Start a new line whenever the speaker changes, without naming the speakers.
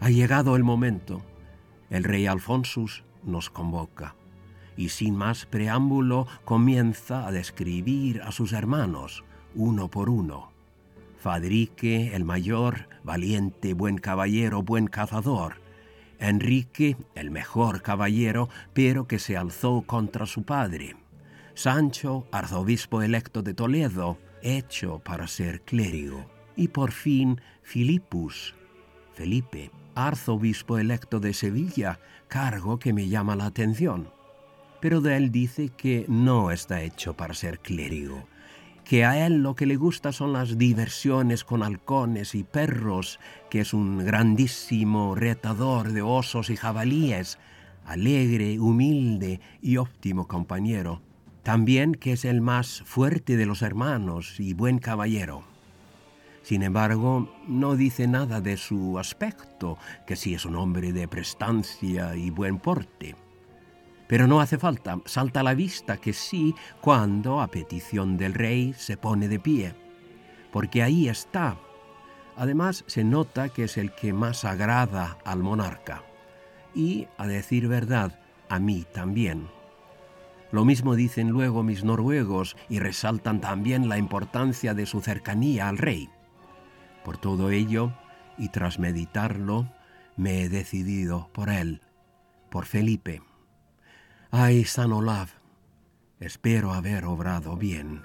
Ha llegado el momento. El rey Alfonsus nos convoca y sin más preámbulo comienza a describir a sus hermanos, uno por uno. Fadrique, el mayor, valiente, buen caballero, buen cazador. Enrique, el mejor caballero, pero que se alzó contra su padre. Sancho, arzobispo electo de Toledo, hecho para ser clérigo. Y por fin Filipus, Felipe, arzobispo electo de Sevilla, cargo que me llama la atención pero de él dice que no está hecho para ser clérigo, que a él lo que le gusta son las diversiones con halcones y perros, que es un grandísimo retador de osos y jabalíes, alegre, humilde y óptimo compañero. También que es el más fuerte de los hermanos y buen caballero. Sin embargo, no dice nada de su aspecto, que sí es un hombre de prestancia y buen porte. Pero no hace falta, salta a la vista que sí cuando, a petición del rey, se pone de pie, porque ahí está. Además, se nota que es el que más agrada al monarca, y, a decir verdad, a mí también. Lo mismo dicen luego mis noruegos y resaltan también la importancia de su cercanía al rey. Por todo ello, y tras meditarlo, me he decidido por él, por Felipe. Ay, San Olaf, espero haber obrado bien.